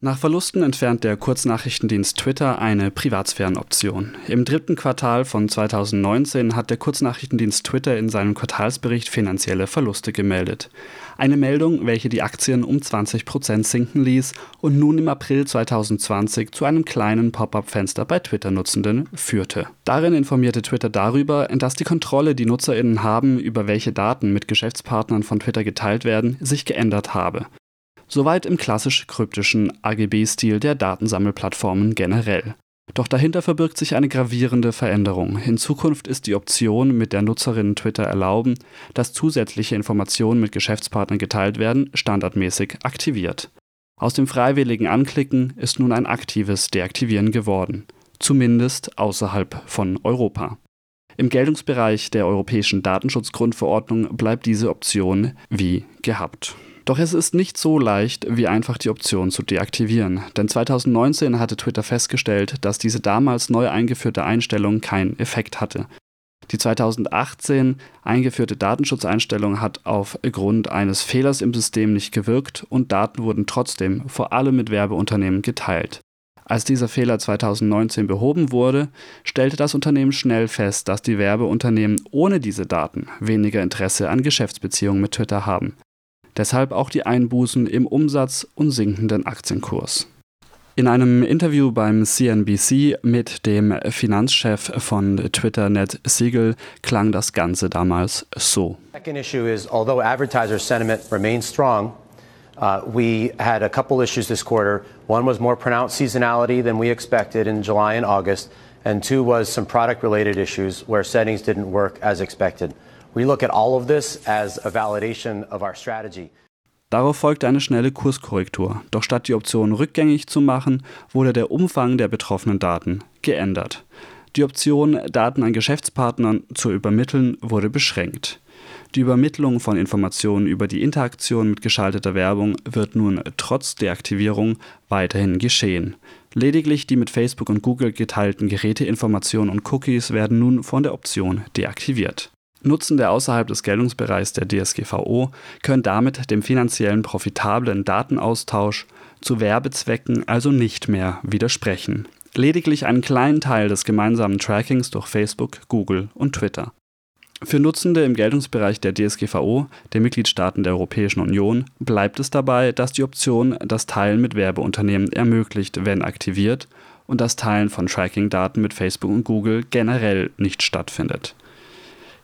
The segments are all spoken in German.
Nach Verlusten entfernt der Kurznachrichtendienst Twitter eine Privatsphärenoption. Im dritten Quartal von 2019 hat der Kurznachrichtendienst Twitter in seinem Quartalsbericht finanzielle Verluste gemeldet. Eine Meldung, welche die Aktien um 20 Prozent sinken ließ und nun im April 2020 zu einem kleinen Pop-up-Fenster bei Twitter-Nutzenden führte. Darin informierte Twitter darüber, dass die Kontrolle, die NutzerInnen haben, über welche Daten mit Geschäftspartnern von Twitter geteilt werden, sich geändert habe. Soweit im klassisch kryptischen AGB-Stil der Datensammelplattformen generell. Doch dahinter verbirgt sich eine gravierende Veränderung. In Zukunft ist die Option, mit der Nutzerinnen Twitter erlauben, dass zusätzliche Informationen mit Geschäftspartnern geteilt werden, standardmäßig aktiviert. Aus dem freiwilligen Anklicken ist nun ein aktives Deaktivieren geworden. Zumindest außerhalb von Europa. Im Geltungsbereich der Europäischen Datenschutzgrundverordnung bleibt diese Option wie gehabt. Doch es ist nicht so leicht, wie einfach die Option zu deaktivieren, denn 2019 hatte Twitter festgestellt, dass diese damals neu eingeführte Einstellung keinen Effekt hatte. Die 2018 eingeführte Datenschutzeinstellung hat aufgrund eines Fehlers im System nicht gewirkt und Daten wurden trotzdem vor allem mit Werbeunternehmen geteilt. Als dieser Fehler 2019 behoben wurde, stellte das Unternehmen schnell fest, dass die Werbeunternehmen ohne diese Daten weniger Interesse an Geschäftsbeziehungen mit Twitter haben. Deshalb auch die Einbußen im Umsatz und sinkenden Aktienkurs. In einem Interview beim CNBC mit dem Finanzchef von Twitter, Ned Siegel, klang das Ganze damals so. Second issue is, although advertiser sentiment remains strong, uh, we had a couple issues this quarter. One was more pronounced seasonality than we expected in July and August, and two was some product-related issues where settings didn't work as expected. We look at all of this as a validation of our strategy. Darauf folgte eine schnelle Kurskorrektur, doch statt die Option rückgängig zu machen, wurde der Umfang der betroffenen Daten geändert. Die Option, Daten an Geschäftspartnern zu übermitteln, wurde beschränkt. Die Übermittlung von Informationen über die Interaktion mit geschalteter Werbung wird nun trotz Deaktivierung weiterhin geschehen. Lediglich die mit Facebook und Google geteilten Geräteinformationen und Cookies werden nun von der Option deaktiviert. Nutzende außerhalb des Geltungsbereichs der DSGVO können damit dem finanziellen profitablen Datenaustausch zu Werbezwecken also nicht mehr widersprechen. Lediglich einen kleinen Teil des gemeinsamen Trackings durch Facebook, Google und Twitter. Für Nutzende im Geltungsbereich der DSGVO, der Mitgliedstaaten der Europäischen Union, bleibt es dabei, dass die Option das Teilen mit Werbeunternehmen ermöglicht, wenn aktiviert, und das Teilen von Tracking-Daten mit Facebook und Google generell nicht stattfindet.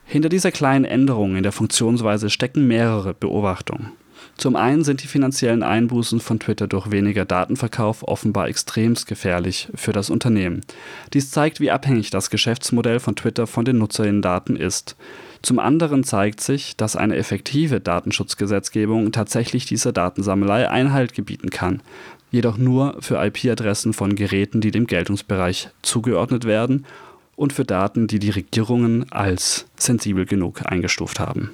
Hinter dieser kleinen Änderung in der Funktionsweise stecken mehrere Beobachtungen. Zum einen sind die finanziellen Einbußen von Twitter durch weniger Datenverkauf offenbar extremst gefährlich für das Unternehmen. Dies zeigt, wie abhängig das Geschäftsmodell von Twitter von den Nutzerinnen-Daten ist. Zum anderen zeigt sich, dass eine effektive Datenschutzgesetzgebung tatsächlich dieser Datensammelei Einhalt gebieten kann, jedoch nur für IP-Adressen von Geräten, die dem Geltungsbereich zugeordnet werden und für Daten, die die Regierungen als sensibel genug eingestuft haben